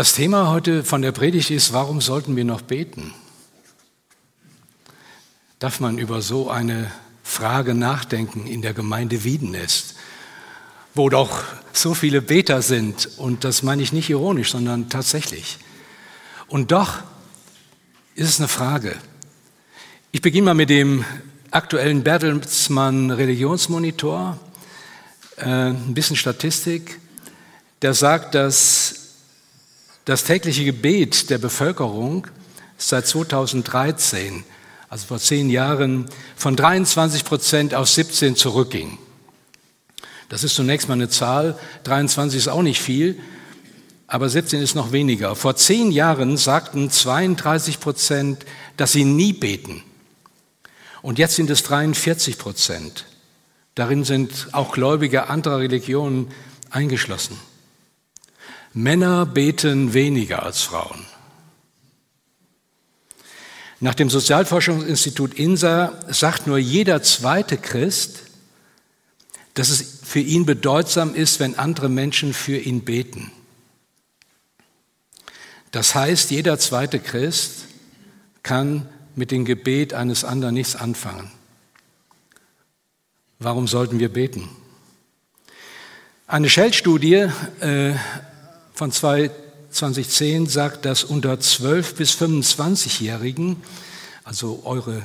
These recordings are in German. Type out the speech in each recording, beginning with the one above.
Das Thema heute von der Predigt ist, warum sollten wir noch beten? Darf man über so eine Frage nachdenken in der Gemeinde Wiedenest, wo doch so viele Beter sind, und das meine ich nicht ironisch, sondern tatsächlich. Und doch ist es eine Frage. Ich beginne mal mit dem aktuellen Bertelsmann Religionsmonitor, äh, ein bisschen Statistik, der sagt, dass das tägliche Gebet der Bevölkerung seit 2013, also vor zehn Jahren, von 23 Prozent auf 17 zurückging. Das ist zunächst mal eine Zahl. 23 ist auch nicht viel, aber 17 ist noch weniger. Vor zehn Jahren sagten 32 Prozent, dass sie nie beten. Und jetzt sind es 43 Prozent. Darin sind auch Gläubige anderer Religionen eingeschlossen. Männer beten weniger als Frauen. Nach dem Sozialforschungsinstitut INSA sagt nur jeder zweite Christ, dass es für ihn bedeutsam ist, wenn andere Menschen für ihn beten. Das heißt, jeder zweite Christ kann mit dem Gebet eines anderen nichts anfangen. Warum sollten wir beten? Eine Shell-Studie äh, von 2010 sagt, dass unter 12 bis 25-Jährigen, also eure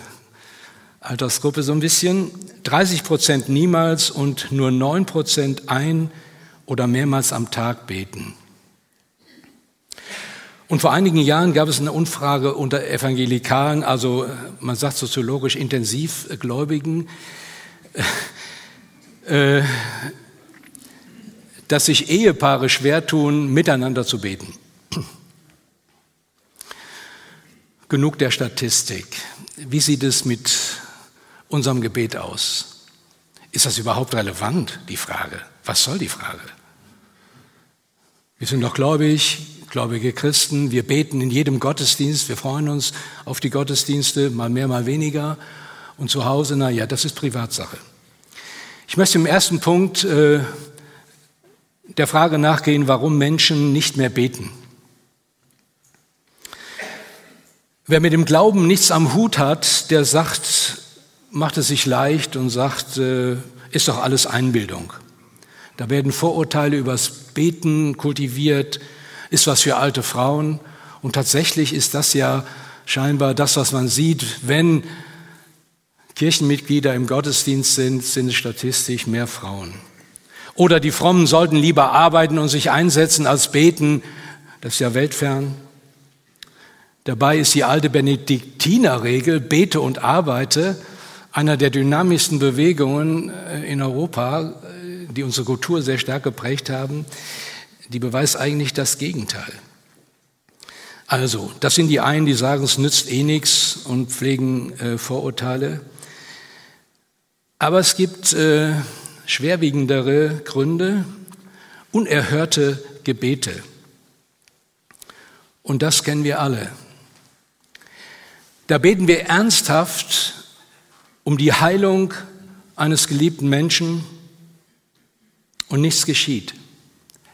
Altersgruppe so ein bisschen, 30 Prozent niemals und nur 9 Prozent ein oder mehrmals am Tag beten. Und vor einigen Jahren gab es eine Umfrage unter Evangelikalen, also man sagt soziologisch intensivgläubigen, äh, dass sich Ehepaare schwer tun, miteinander zu beten. Genug der Statistik. Wie sieht es mit unserem Gebet aus? Ist das überhaupt relevant, die Frage? Was soll die Frage? Wir sind doch gläubig, gläubige Christen. Wir beten in jedem Gottesdienst. Wir freuen uns auf die Gottesdienste, mal mehr, mal weniger. Und zu Hause, na ja, das ist Privatsache. Ich möchte im ersten Punkt äh, der Frage nachgehen, warum Menschen nicht mehr beten. Wer mit dem Glauben nichts am Hut hat, der sagt, macht es sich leicht und sagt, äh, ist doch alles Einbildung. Da werden Vorurteile übers Beten kultiviert, ist was für alte Frauen. Und tatsächlich ist das ja scheinbar das, was man sieht, wenn Kirchenmitglieder im Gottesdienst sind, sind es statistisch mehr Frauen. Oder die Frommen sollten lieber arbeiten und sich einsetzen als beten. Das ist ja weltfern. Dabei ist die alte Benediktinerregel, bete und arbeite, einer der dynamischsten Bewegungen äh, in Europa, äh, die unsere Kultur sehr stark geprägt haben. Die beweist eigentlich das Gegenteil. Also, das sind die einen, die sagen, es nützt eh nichts und pflegen äh, Vorurteile. Aber es gibt äh, schwerwiegendere Gründe, unerhörte Gebete. Und das kennen wir alle. Da beten wir ernsthaft um die Heilung eines geliebten Menschen und nichts geschieht.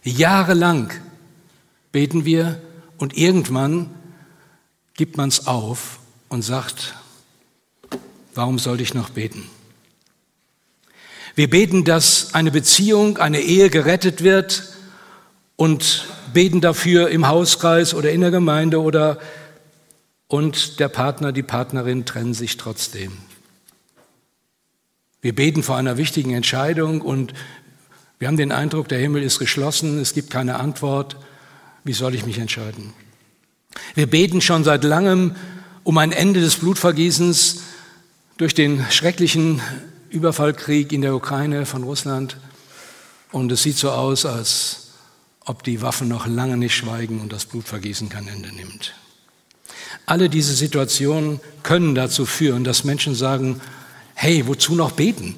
Jahrelang beten wir und irgendwann gibt man es auf und sagt, warum sollte ich noch beten? Wir beten, dass eine Beziehung, eine Ehe gerettet wird und beten dafür im Hauskreis oder in der Gemeinde oder und der Partner, die Partnerin trennen sich trotzdem. Wir beten vor einer wichtigen Entscheidung und wir haben den Eindruck, der Himmel ist geschlossen, es gibt keine Antwort. Wie soll ich mich entscheiden? Wir beten schon seit langem um ein Ende des Blutvergießens durch den schrecklichen Überfallkrieg in der Ukraine von Russland. Und es sieht so aus, als ob die Waffen noch lange nicht schweigen und das Blutvergießen kein Ende nimmt. Alle diese Situationen können dazu führen, dass Menschen sagen, hey, wozu noch beten?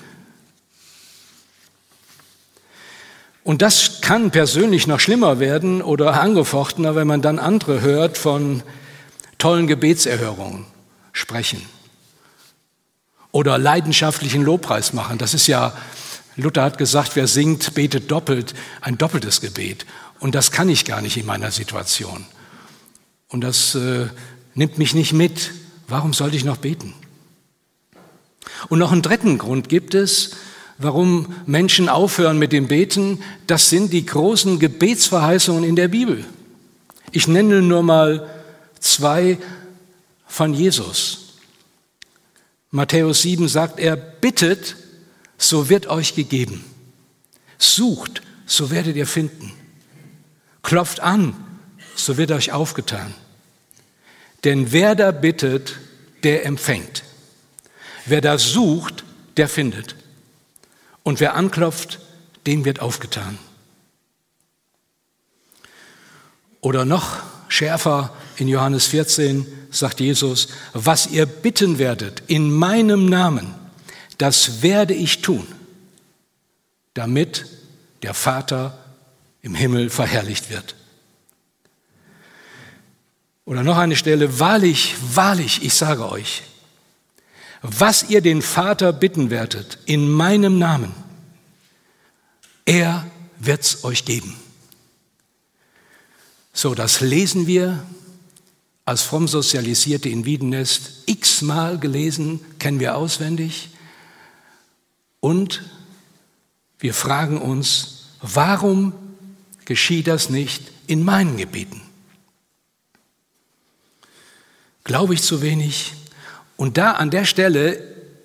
Und das kann persönlich noch schlimmer werden oder angefochtener, wenn man dann andere hört von tollen Gebetserhörungen sprechen oder leidenschaftlichen Lobpreis machen. Das ist ja, Luther hat gesagt, wer singt, betet doppelt, ein doppeltes Gebet. Und das kann ich gar nicht in meiner Situation. Und das äh, nimmt mich nicht mit. Warum sollte ich noch beten? Und noch einen dritten Grund gibt es, warum Menschen aufhören mit dem Beten. Das sind die großen Gebetsverheißungen in der Bibel. Ich nenne nur mal zwei von Jesus. Matthäus 7 sagt er, bittet, so wird euch gegeben. Sucht, so werdet ihr finden. Klopft an, so wird euch aufgetan. Denn wer da bittet, der empfängt. Wer da sucht, der findet. Und wer anklopft, dem wird aufgetan. Oder noch schärfer in Johannes 14 sagt Jesus, was ihr bitten werdet in meinem Namen, das werde ich tun, damit der Vater im Himmel verherrlicht wird. Oder noch eine Stelle, wahrlich, wahrlich, ich sage euch, was ihr den Vater bitten werdet in meinem Namen, er wird's euch geben. So, das lesen wir als fromm Sozialisierte in Wiedenest x-mal gelesen, kennen wir auswendig. Und wir fragen uns, warum geschieht das nicht in meinen Gebeten? Glaube ich zu wenig? Und da an der Stelle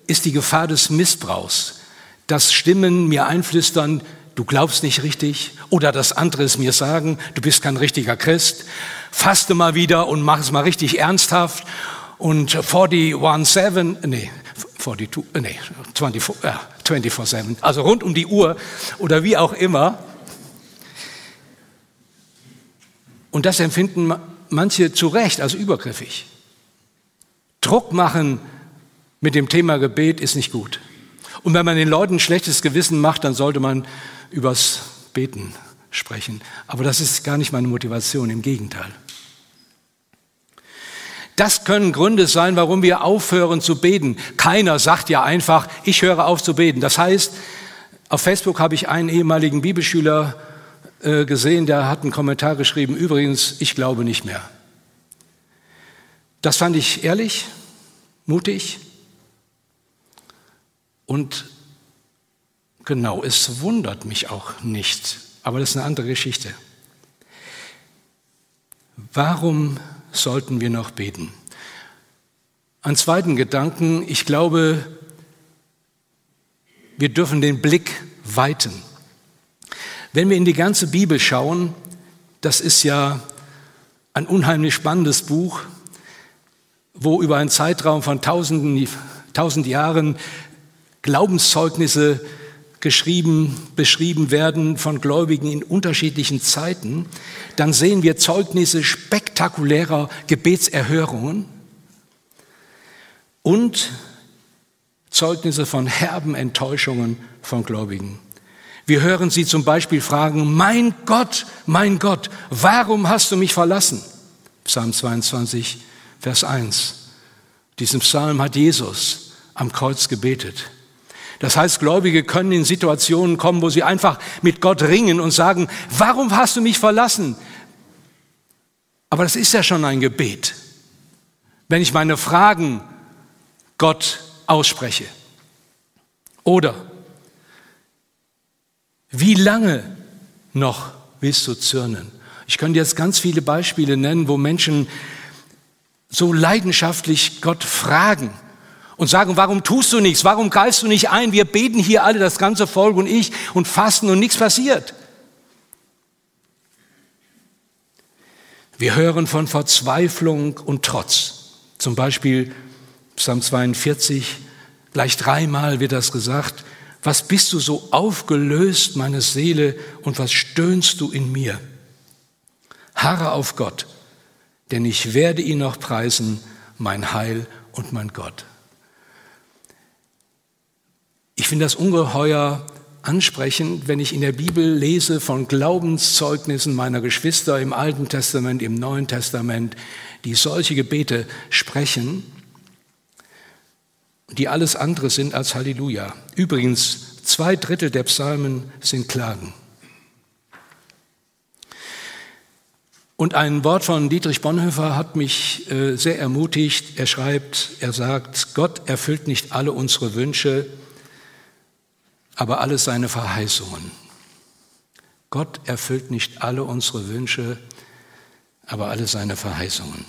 ist die Gefahr des Missbrauchs, dass Stimmen mir einflüstern, du glaubst nicht richtig, oder das andere es mir sagen, du bist kein richtiger Christ, faste mal wieder und mach es mal richtig ernsthaft und 41-7, nee, 42, äh, nee, 24, ja, 24-7, also rund um die Uhr oder wie auch immer. Und das empfinden manche zu Recht als übergriffig. Druck machen mit dem Thema Gebet ist nicht gut. Und wenn man den Leuten ein schlechtes Gewissen macht, dann sollte man übers Beten sprechen. Aber das ist gar nicht meine Motivation, im Gegenteil. Das können Gründe sein, warum wir aufhören zu beten. Keiner sagt ja einfach, ich höre auf zu beten. Das heißt, auf Facebook habe ich einen ehemaligen Bibelschüler äh, gesehen, der hat einen Kommentar geschrieben, übrigens, ich glaube nicht mehr. Das fand ich ehrlich, mutig und genau, es wundert mich auch nicht, aber das ist eine andere Geschichte. Warum sollten wir noch beten? Ein zweiten Gedanken, ich glaube, wir dürfen den Blick weiten. Wenn wir in die ganze Bibel schauen, das ist ja ein unheimlich spannendes Buch, wo über einen Zeitraum von tausenden, tausend Jahren Glaubenszeugnisse geschrieben, beschrieben werden von Gläubigen in unterschiedlichen Zeiten, dann sehen wir Zeugnisse spektakulärer Gebetserhörungen und Zeugnisse von herben Enttäuschungen von Gläubigen. Wir hören sie zum Beispiel fragen, mein Gott, mein Gott, warum hast du mich verlassen? Psalm 22, Vers 1. Diesen Psalm hat Jesus am Kreuz gebetet. Das heißt, Gläubige können in Situationen kommen, wo sie einfach mit Gott ringen und sagen, warum hast du mich verlassen? Aber das ist ja schon ein Gebet, wenn ich meine Fragen Gott ausspreche. Oder, wie lange noch willst du zürnen? Ich könnte jetzt ganz viele Beispiele nennen, wo Menschen so leidenschaftlich Gott fragen und sagen, warum tust du nichts? Warum greifst du nicht ein? Wir beten hier alle, das ganze Volk und ich, und fasten und nichts passiert. Wir hören von Verzweiflung und Trotz. Zum Beispiel Psalm 42, gleich dreimal wird das gesagt. Was bist du so aufgelöst, meine Seele, und was stöhnst du in mir? Harre auf Gott, denn ich werde ihn noch preisen, mein Heil und mein Gott. Ich finde das ungeheuer ansprechend, wenn ich in der Bibel lese von Glaubenszeugnissen meiner Geschwister im Alten Testament, im Neuen Testament, die solche Gebete sprechen, die alles andere sind als Halleluja. Übrigens, zwei Drittel der Psalmen sind Klagen. Und ein Wort von Dietrich Bonhoeffer hat mich äh, sehr ermutigt. Er schreibt, er sagt, Gott erfüllt nicht alle unsere Wünsche, aber alle seine Verheißungen. Gott erfüllt nicht alle unsere Wünsche, aber alle seine Verheißungen.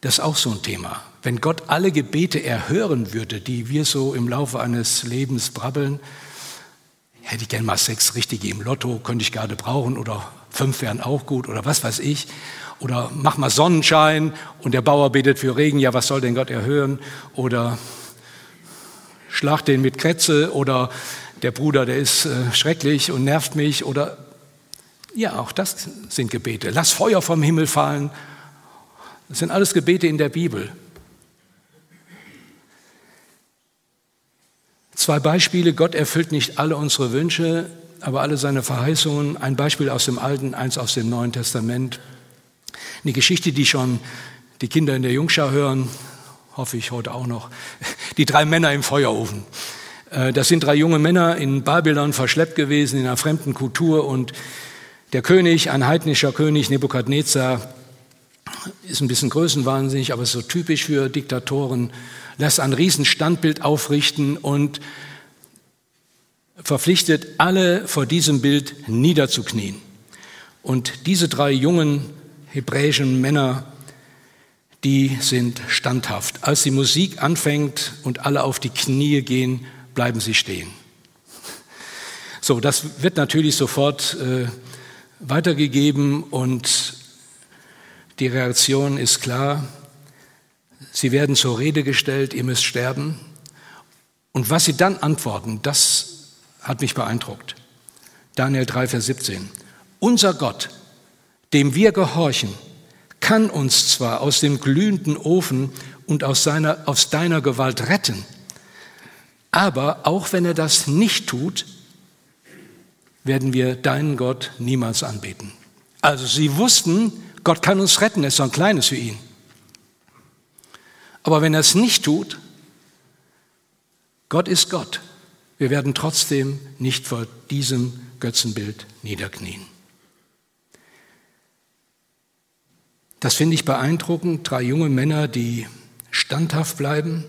Das ist auch so ein Thema. Wenn Gott alle Gebete erhören würde, die wir so im Laufe eines Lebens brabbeln, hätte ich gern mal sechs richtige im Lotto, könnte ich gerade brauchen, oder fünf wären auch gut, oder was weiß ich. Oder mach mal Sonnenschein und der Bauer betet für Regen, ja, was soll denn Gott erhören? Oder schlag den mit Kretze, oder der Bruder, der ist äh, schrecklich und nervt mich, oder ja, auch das sind Gebete. Lass Feuer vom Himmel fallen das sind alles Gebete in der Bibel. Zwei Beispiele. Gott erfüllt nicht alle unsere Wünsche, aber alle seine Verheißungen. Ein Beispiel aus dem Alten, eins aus dem Neuen Testament. Eine Geschichte, die schon die Kinder in der Jungschau hören, hoffe ich heute auch noch. Die drei Männer im Feuerofen. Äh, das sind drei junge Männer in Babylon verschleppt gewesen, in einer fremden Kultur und der König, ein heidnischer König, Nebukadnezar, ist ein bisschen größenwahnsinnig, aber so typisch für Diktatoren, lässt ein Riesenstandbild aufrichten und verpflichtet alle vor diesem Bild niederzuknien. Und diese drei jungen hebräischen Männer, die sind standhaft. Als die Musik anfängt und alle auf die Knie gehen, bleiben sie stehen. So, das wird natürlich sofort äh, weitergegeben und die Reaktion ist klar. Sie werden zur Rede gestellt, ihr müsst sterben. Und was sie dann antworten, das hat mich beeindruckt. Daniel 3, Vers 17. Unser Gott, dem wir gehorchen, kann uns zwar aus dem glühenden Ofen und aus, seiner, aus deiner Gewalt retten, aber auch wenn er das nicht tut, werden wir deinen Gott niemals anbeten. Also sie wussten, Gott kann uns retten, es ist so ein kleines für ihn. Aber wenn er es nicht tut, Gott ist Gott. Wir werden trotzdem nicht vor diesem Götzenbild niederknien. Das finde ich beeindruckend. Drei junge Männer, die standhaft bleiben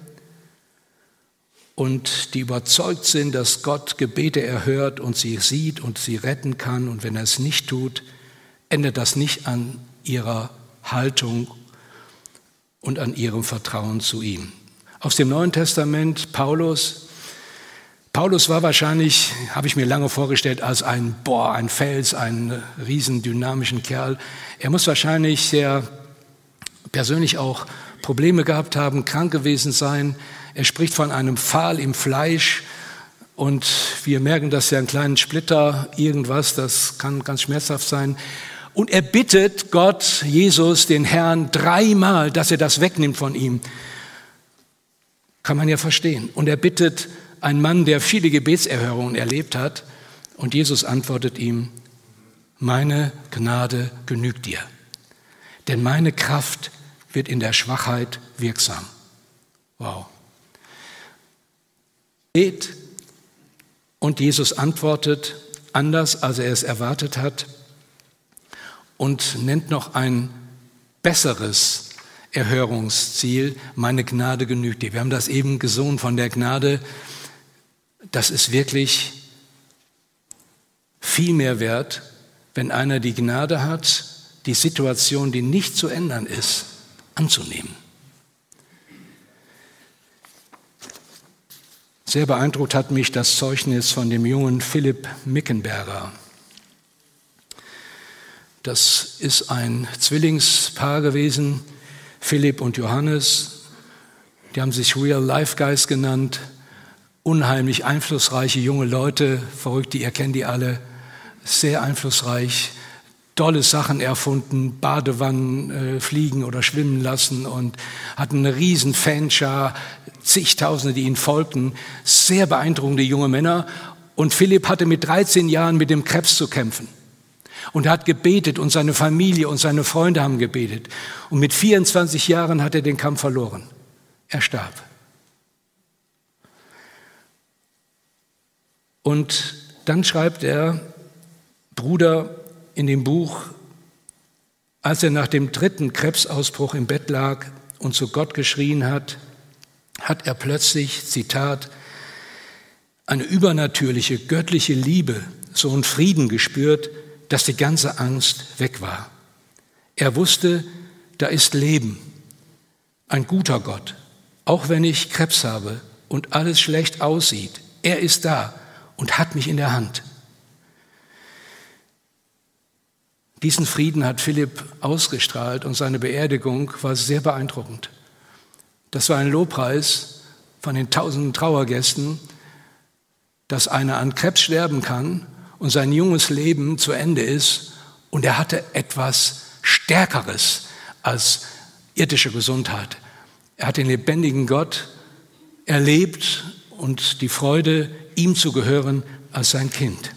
und die überzeugt sind, dass Gott Gebete erhört und sie sieht und sie retten kann. Und wenn er es nicht tut, ändert das nicht an ihrer Haltung und an ihrem Vertrauen zu ihm. Aus dem Neuen Testament Paulus. Paulus war wahrscheinlich, habe ich mir lange vorgestellt, als ein Boah, ein Fels, ein riesen dynamischen Kerl. Er muss wahrscheinlich sehr persönlich auch Probleme gehabt haben, krank gewesen sein. Er spricht von einem Pfahl im Fleisch und wir merken, dass ja ein kleinen Splitter, irgendwas, das kann ganz schmerzhaft sein. Und er bittet Gott, Jesus, den Herrn, dreimal, dass er das wegnimmt von ihm. Kann man ja verstehen. Und er bittet einen Mann, der viele Gebetserhörungen erlebt hat. Und Jesus antwortet ihm, meine Gnade genügt dir. Denn meine Kraft wird in der Schwachheit wirksam. Wow. Und Jesus antwortet anders, als er es erwartet hat und nennt noch ein besseres Erhörungsziel, meine Gnade genügt dir. Wir haben das eben gesungen von der Gnade. Das ist wirklich viel mehr wert, wenn einer die Gnade hat, die Situation, die nicht zu ändern ist, anzunehmen. Sehr beeindruckt hat mich das Zeugnis von dem jungen Philipp Mickenberger. Das ist ein Zwillingspaar gewesen, Philipp und Johannes. Die haben sich Real Life Guys genannt. Unheimlich einflussreiche junge Leute, verrückt, ihr kennt die alle. Sehr einflussreich. tolle Sachen erfunden, Badewannen äh, fliegen oder schwimmen lassen und hatten eine riesen Fanschar, zigtausende, die ihn folgten, sehr beeindruckende junge Männer. Und Philipp hatte mit 13 Jahren mit dem Krebs zu kämpfen. Und er hat gebetet und seine Familie und seine Freunde haben gebetet. Und mit 24 Jahren hat er den Kampf verloren. Er starb. Und dann schreibt er, Bruder, in dem Buch, als er nach dem dritten Krebsausbruch im Bett lag und zu Gott geschrien hat, hat er plötzlich, Zitat, eine übernatürliche, göttliche Liebe, so einen Frieden gespürt, dass die ganze Angst weg war. Er wusste, da ist Leben, ein guter Gott, auch wenn ich Krebs habe und alles schlecht aussieht. Er ist da und hat mich in der Hand. Diesen Frieden hat Philipp ausgestrahlt und seine Beerdigung war sehr beeindruckend. Das war ein Lobpreis von den tausenden Trauergästen, dass einer an Krebs sterben kann und sein junges Leben zu Ende ist und er hatte etwas Stärkeres als irdische Gesundheit. Er hat den lebendigen Gott erlebt und die Freude, ihm zu gehören als sein Kind.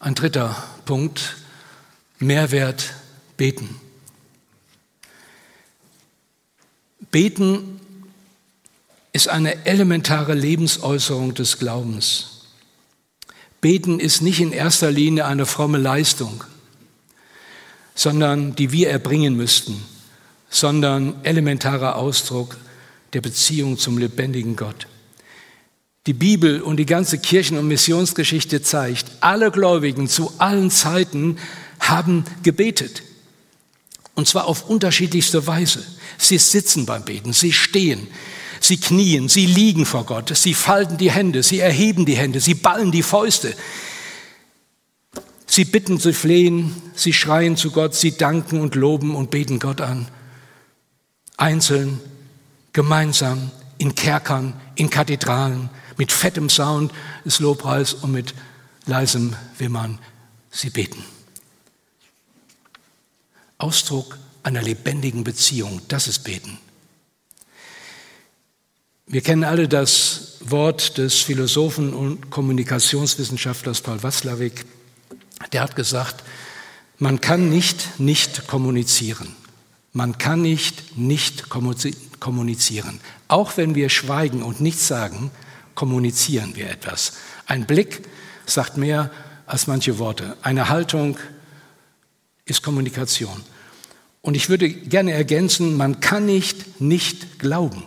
Ein dritter Punkt, Mehrwert beten. Beten ist eine elementare Lebensäußerung des Glaubens. Beten ist nicht in erster Linie eine fromme Leistung, sondern die wir erbringen müssten, sondern elementarer Ausdruck der Beziehung zum lebendigen Gott. Die Bibel und die ganze Kirchen- und Missionsgeschichte zeigt, alle Gläubigen zu allen Zeiten haben gebetet. Und zwar auf unterschiedlichste Weise. Sie sitzen beim Beten, sie stehen, sie knien, sie liegen vor Gott, sie falten die Hände, sie erheben die Hände, sie ballen die Fäuste. Sie bitten, sie flehen, sie schreien zu Gott, sie danken und loben und beten Gott an. Einzeln, gemeinsam, in Kerkern, in Kathedralen, mit fettem Sound des Lobpreis und mit leisem Wimmern sie beten. Ausdruck einer lebendigen Beziehung, das ist Beten. Wir kennen alle das Wort des Philosophen und Kommunikationswissenschaftlers Paul Watzlawick. Der hat gesagt, man kann nicht nicht kommunizieren. Man kann nicht nicht kommunizieren. Auch wenn wir schweigen und nichts sagen, kommunizieren wir etwas. Ein Blick sagt mehr als manche Worte. Eine Haltung ist Kommunikation. Und ich würde gerne ergänzen, man kann nicht nicht glauben.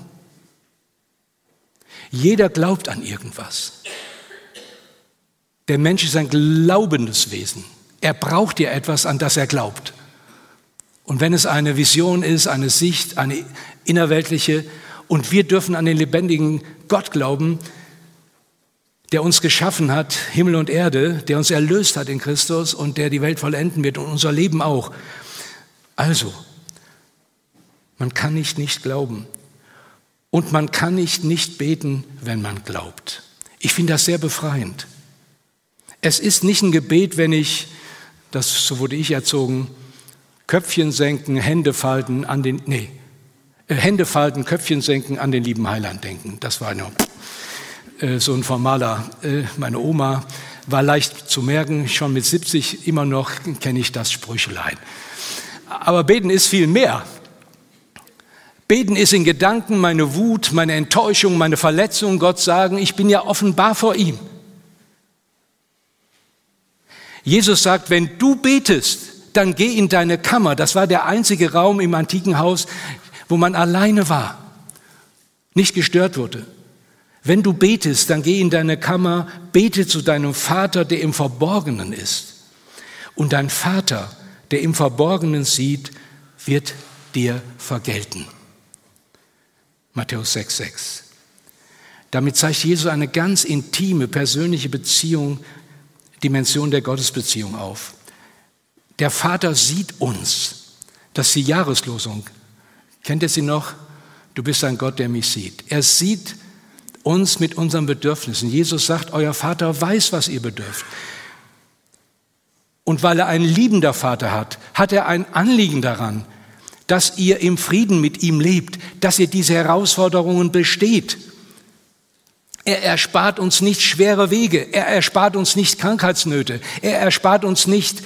Jeder glaubt an irgendwas. Der Mensch ist ein glaubendes Wesen. Er braucht ja etwas, an das er glaubt. Und wenn es eine Vision ist, eine Sicht, eine innerweltliche, und wir dürfen an den lebendigen Gott glauben, der uns geschaffen hat, Himmel und Erde, der uns erlöst hat in Christus und der die Welt vollenden wird und unser Leben auch. Also, man kann nicht nicht glauben und man kann nicht nicht beten, wenn man glaubt. Ich finde das sehr befreiend. Es ist nicht ein Gebet, wenn ich, das so wurde ich erzogen, Köpfchen senken, Hände falten an den, nee, äh, Hände falten, Köpfchen senken, an den lieben Heiland denken. Das war eine äh, so ein formaler, äh, meine Oma war leicht zu merken, schon mit 70 immer noch kenne ich das Sprüchelein. Aber beten ist viel mehr. Beten ist in Gedanken meine Wut, meine Enttäuschung, meine Verletzung Gott sagen, ich bin ja offenbar vor ihm. Jesus sagt, wenn du betest, dann geh in deine Kammer. Das war der einzige Raum im antiken Haus, wo man alleine war, nicht gestört wurde. Wenn du betest, dann geh in deine Kammer, bete zu deinem Vater, der im Verborgenen ist. Und dein Vater, der im Verborgenen sieht, wird dir vergelten. Matthäus 6, 6. Damit zeigt Jesus eine ganz intime, persönliche Beziehung, Dimension der Gottesbeziehung auf. Der Vater sieht uns. Das ist die Jahreslosung. Kennt ihr sie noch? Du bist ein Gott, der mich sieht. Er sieht uns mit unseren Bedürfnissen. Jesus sagt, euer Vater weiß, was ihr bedürft. Und weil er ein liebender Vater hat, hat er ein Anliegen daran, dass ihr im Frieden mit ihm lebt, dass ihr diese Herausforderungen besteht. Er erspart uns nicht schwere Wege, er erspart uns nicht Krankheitsnöte, er erspart uns nicht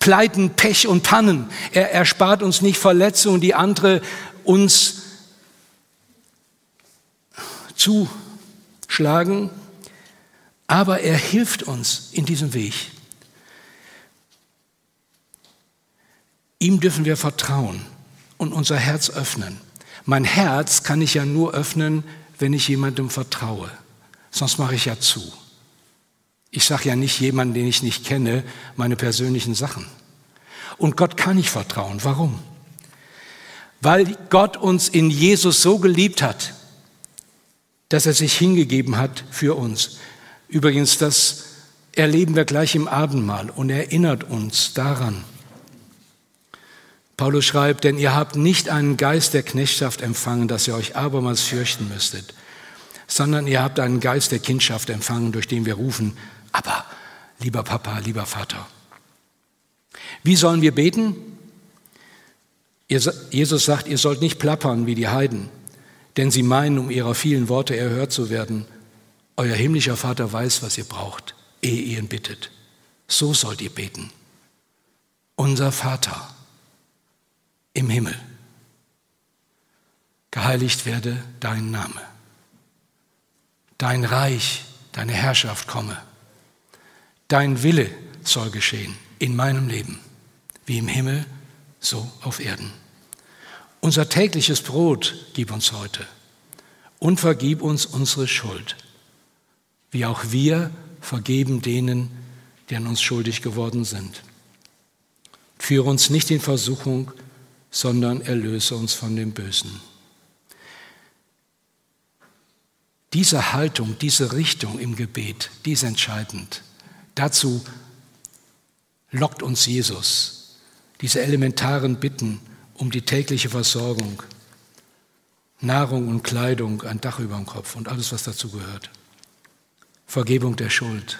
Pleiten, Pech und Pannen, er erspart uns nicht Verletzungen, die andere uns zuschlagen, aber er hilft uns in diesem Weg. Ihm dürfen wir vertrauen und unser Herz öffnen. Mein Herz kann ich ja nur öffnen, wenn ich jemandem vertraue. Sonst mache ich ja zu. Ich sage ja nicht jemandem, den ich nicht kenne, meine persönlichen Sachen. Und Gott kann ich vertrauen. Warum? Weil Gott uns in Jesus so geliebt hat, dass er sich hingegeben hat für uns. Übrigens, das erleben wir gleich im Abendmahl und erinnert uns daran. Paulus schreibt, denn ihr habt nicht einen Geist der Knechtschaft empfangen, dass ihr euch abermals fürchten müsstet, sondern ihr habt einen Geist der Kindschaft empfangen, durch den wir rufen, aber lieber Papa, lieber Vater. Wie sollen wir beten? Jesus sagt, ihr sollt nicht plappern wie die Heiden, denn sie meinen, um ihrer vielen Worte erhört zu werden. Euer himmlischer Vater weiß, was ihr braucht, ehe ihr ihn bittet. So sollt ihr beten. Unser Vater im Himmel. Geheiligt werde dein Name. Dein Reich, deine Herrschaft komme. Dein Wille soll geschehen in meinem Leben, wie im Himmel, so auf Erden. Unser tägliches Brot gib uns heute und vergib uns unsere Schuld, wie auch wir vergeben denen, die an uns schuldig geworden sind. Führe uns nicht in Versuchung, sondern erlöse uns von dem Bösen. Diese Haltung, diese Richtung im Gebet, die ist entscheidend. Dazu lockt uns Jesus, diese elementaren Bitten um die tägliche Versorgung, Nahrung und Kleidung, ein Dach über dem Kopf und alles, was dazu gehört. Vergebung der Schuld,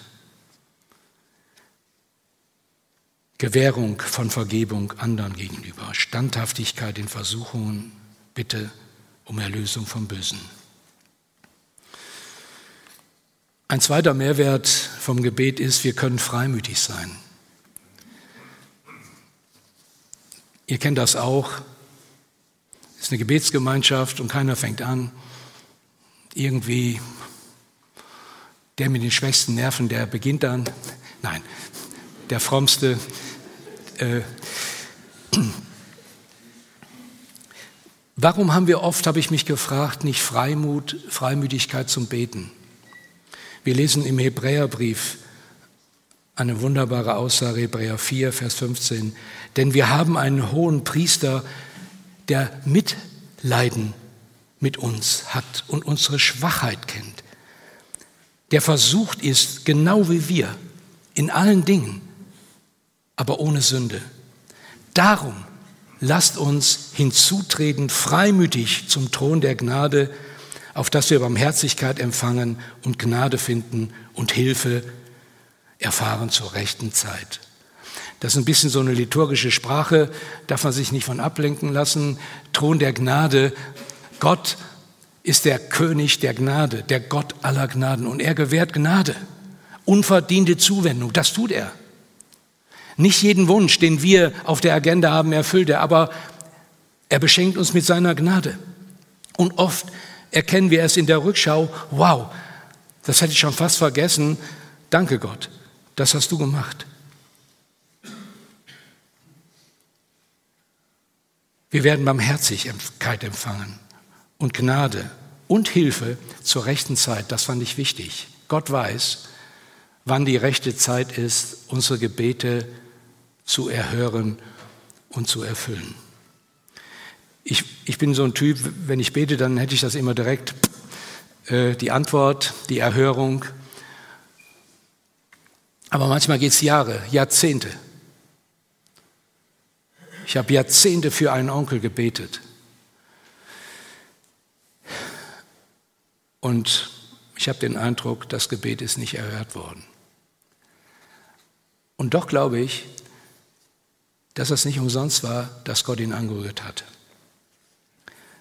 Gewährung von Vergebung anderen gegenüber, Standhaftigkeit in Versuchungen, Bitte um Erlösung vom Bösen. Ein zweiter Mehrwert vom Gebet ist, wir können freimütig sein. Ihr kennt das auch. Es ist eine Gebetsgemeinschaft und keiner fängt an. Irgendwie der mit den schwächsten Nerven, der beginnt dann. Nein, der frommste äh, warum haben wir oft, habe ich mich gefragt, nicht Freimut, Freimütigkeit zum Beten? Wir lesen im Hebräerbrief eine wunderbare Aussage, Hebräer 4, Vers 15. Denn wir haben einen hohen Priester, der Mitleiden mit uns hat und unsere Schwachheit kennt, der versucht ist, genau wie wir, in allen Dingen, aber ohne Sünde. Darum lasst uns hinzutreten freimütig zum Thron der Gnade, auf dass wir Barmherzigkeit empfangen und Gnade finden und Hilfe erfahren zur rechten Zeit. Das ist ein bisschen so eine liturgische Sprache, darf man sich nicht von ablenken lassen. Thron der Gnade, Gott ist der König der Gnade, der Gott aller Gnaden und er gewährt Gnade, unverdiente Zuwendung, das tut er. Nicht jeden Wunsch, den wir auf der Agenda haben, erfüllt er, aber er beschenkt uns mit seiner Gnade. Und oft erkennen wir es in der Rückschau, wow, das hätte ich schon fast vergessen. Danke Gott, das hast du gemacht. Wir werden Barmherzigkeit empfangen und Gnade und Hilfe zur rechten Zeit. Das fand ich wichtig. Gott weiß, wann die rechte Zeit ist, unsere Gebete zu erhören und zu erfüllen. Ich, ich bin so ein Typ, wenn ich bete, dann hätte ich das immer direkt, äh, die Antwort, die Erhörung. Aber manchmal geht es Jahre, Jahrzehnte. Ich habe Jahrzehnte für einen Onkel gebetet. Und ich habe den Eindruck, das Gebet ist nicht erhört worden. Und doch glaube ich, dass es nicht umsonst war, dass Gott ihn angerührt hat.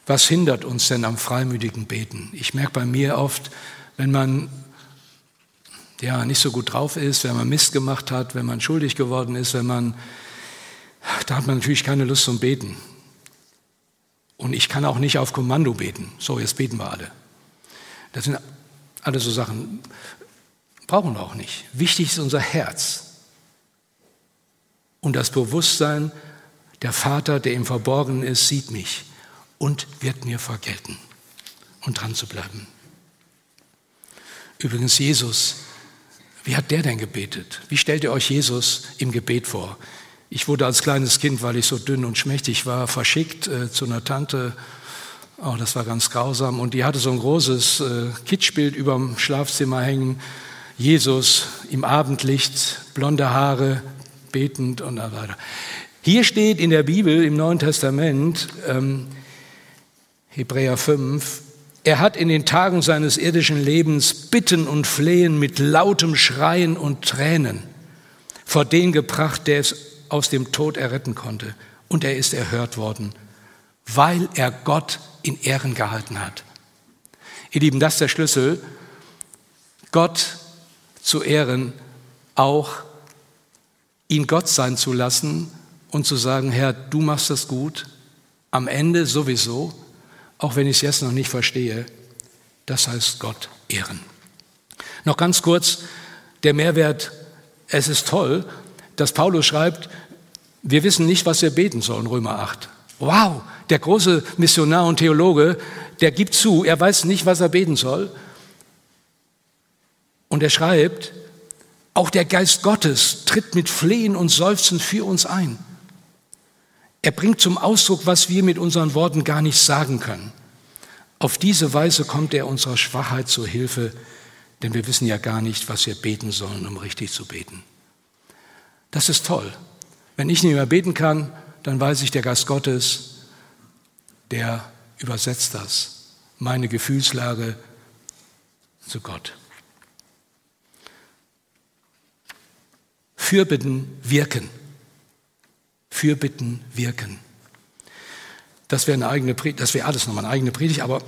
Was hindert uns denn am freimütigen Beten? Ich merke bei mir oft, wenn man ja nicht so gut drauf ist, wenn man Mist gemacht hat, wenn man schuldig geworden ist, wenn man da hat man natürlich keine Lust zum Beten. Und ich kann auch nicht auf Kommando beten. So, jetzt beten wir alle. Das sind alles so Sachen, brauchen wir auch nicht. Wichtig ist unser Herz und das Bewusstsein, der Vater, der im Verborgenen ist, sieht mich und wird mir vergelten. Und dran zu bleiben. Übrigens, Jesus, wie hat der denn gebetet? Wie stellt ihr euch Jesus im Gebet vor? Ich wurde als kleines Kind, weil ich so dünn und schmächtig war, verschickt äh, zu einer Tante. Oh, das war ganz grausam. Und die hatte so ein großes äh, Kitschbild über dem Schlafzimmer hängen. Jesus im Abendlicht, blonde Haare, betend und so weiter. Hier steht in der Bibel im Neuen Testament, ähm, Hebräer 5, er hat in den Tagen seines irdischen Lebens Bitten und Flehen mit lautem Schreien und Tränen vor den gebracht, der es aus dem Tod erretten konnte. Und er ist erhört worden, weil er Gott in Ehren gehalten hat. Ihr Lieben, das ist der Schlüssel, Gott zu ehren, auch ihn Gott sein zu lassen und zu sagen, Herr, du machst das gut, am Ende sowieso, auch wenn ich es jetzt noch nicht verstehe, das heißt Gott ehren. Noch ganz kurz, der Mehrwert, es ist toll, dass Paulus schreibt, wir wissen nicht, was wir beten sollen, Römer 8. Wow, der große Missionar und Theologe, der gibt zu, er weiß nicht, was er beten soll. Und er schreibt, auch der Geist Gottes tritt mit Flehen und Seufzen für uns ein. Er bringt zum Ausdruck, was wir mit unseren Worten gar nicht sagen können. Auf diese Weise kommt er unserer Schwachheit zu Hilfe, denn wir wissen ja gar nicht, was wir beten sollen, um richtig zu beten. Das ist toll. Wenn ich nicht mehr beten kann, dann weiß ich, der Geist Gottes, der übersetzt das, meine Gefühlslage zu Gott. Fürbitten wirken. Fürbitten wirken. Das wäre eine eigene Predigt, das wäre alles nochmal eine eigene Predigt, aber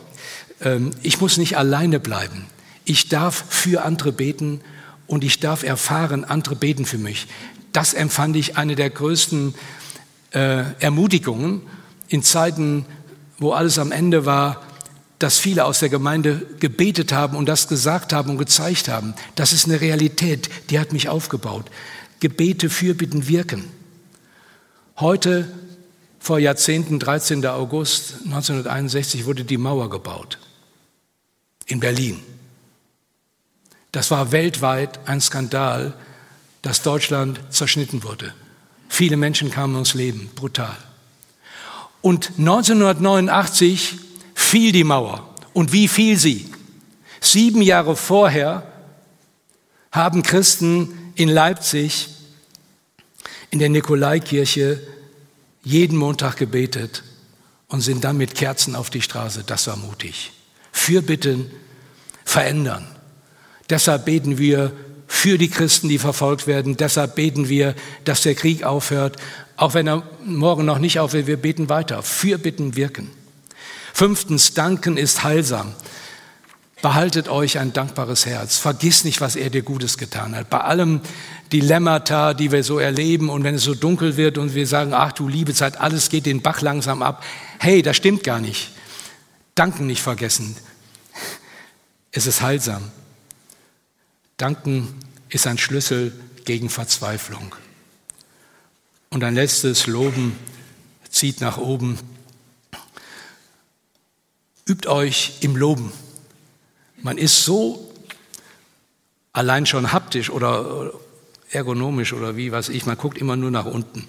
ähm, ich muss nicht alleine bleiben. Ich darf für andere beten und ich darf erfahren, andere beten für mich. Das empfand ich eine der größten äh, Ermutigungen in Zeiten, wo alles am Ende war, dass viele aus der Gemeinde gebetet haben und das gesagt haben und gezeigt haben. Das ist eine Realität, die hat mich aufgebaut. Gebete, Fürbitten wirken. Heute, vor Jahrzehnten, 13. August 1961, wurde die Mauer gebaut. In Berlin. Das war weltweit ein Skandal, dass Deutschland zerschnitten wurde. Viele Menschen kamen ums Leben, brutal. Und 1989 fiel die Mauer. Und wie fiel sie? Sieben Jahre vorher haben Christen in Leipzig in der Nikolaikirche jeden Montag gebetet und sind dann mit Kerzen auf die Straße. Das war mutig. Fürbitten verändern. Deshalb beten wir für die Christen, die verfolgt werden. Deshalb beten wir, dass der Krieg aufhört. Auch wenn er morgen noch nicht aufhört, wir beten weiter. Fürbitten wirken. Fünftens, danken ist heilsam. Behaltet euch ein dankbares Herz. Vergiss nicht, was er dir Gutes getan hat. Bei allem Dilemmata, die wir so erleben und wenn es so dunkel wird und wir sagen, ach du liebe Zeit, alles geht den Bach langsam ab. Hey, das stimmt gar nicht. Danken nicht vergessen. Es ist heilsam. Danken ist ein Schlüssel gegen Verzweiflung. Und ein letztes Loben zieht nach oben. Übt euch im Loben. Man ist so allein schon haptisch oder ergonomisch oder wie was ich, man guckt immer nur nach unten.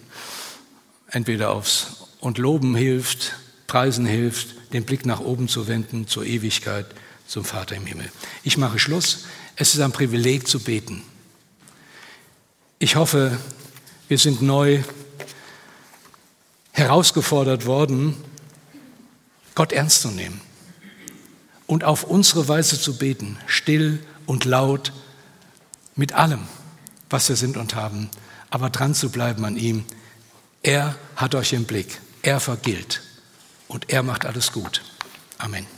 Entweder aufs und Loben hilft, Preisen hilft, den Blick nach oben zu wenden, zur Ewigkeit, zum Vater im Himmel. Ich mache Schluss. Es ist ein Privileg zu beten. Ich hoffe, wir sind neu herausgefordert worden, Gott ernst zu nehmen und auf unsere Weise zu beten, still und laut, mit allem, was wir sind und haben, aber dran zu bleiben an ihm. Er hat euch im Blick, er vergilt und er macht alles gut. Amen.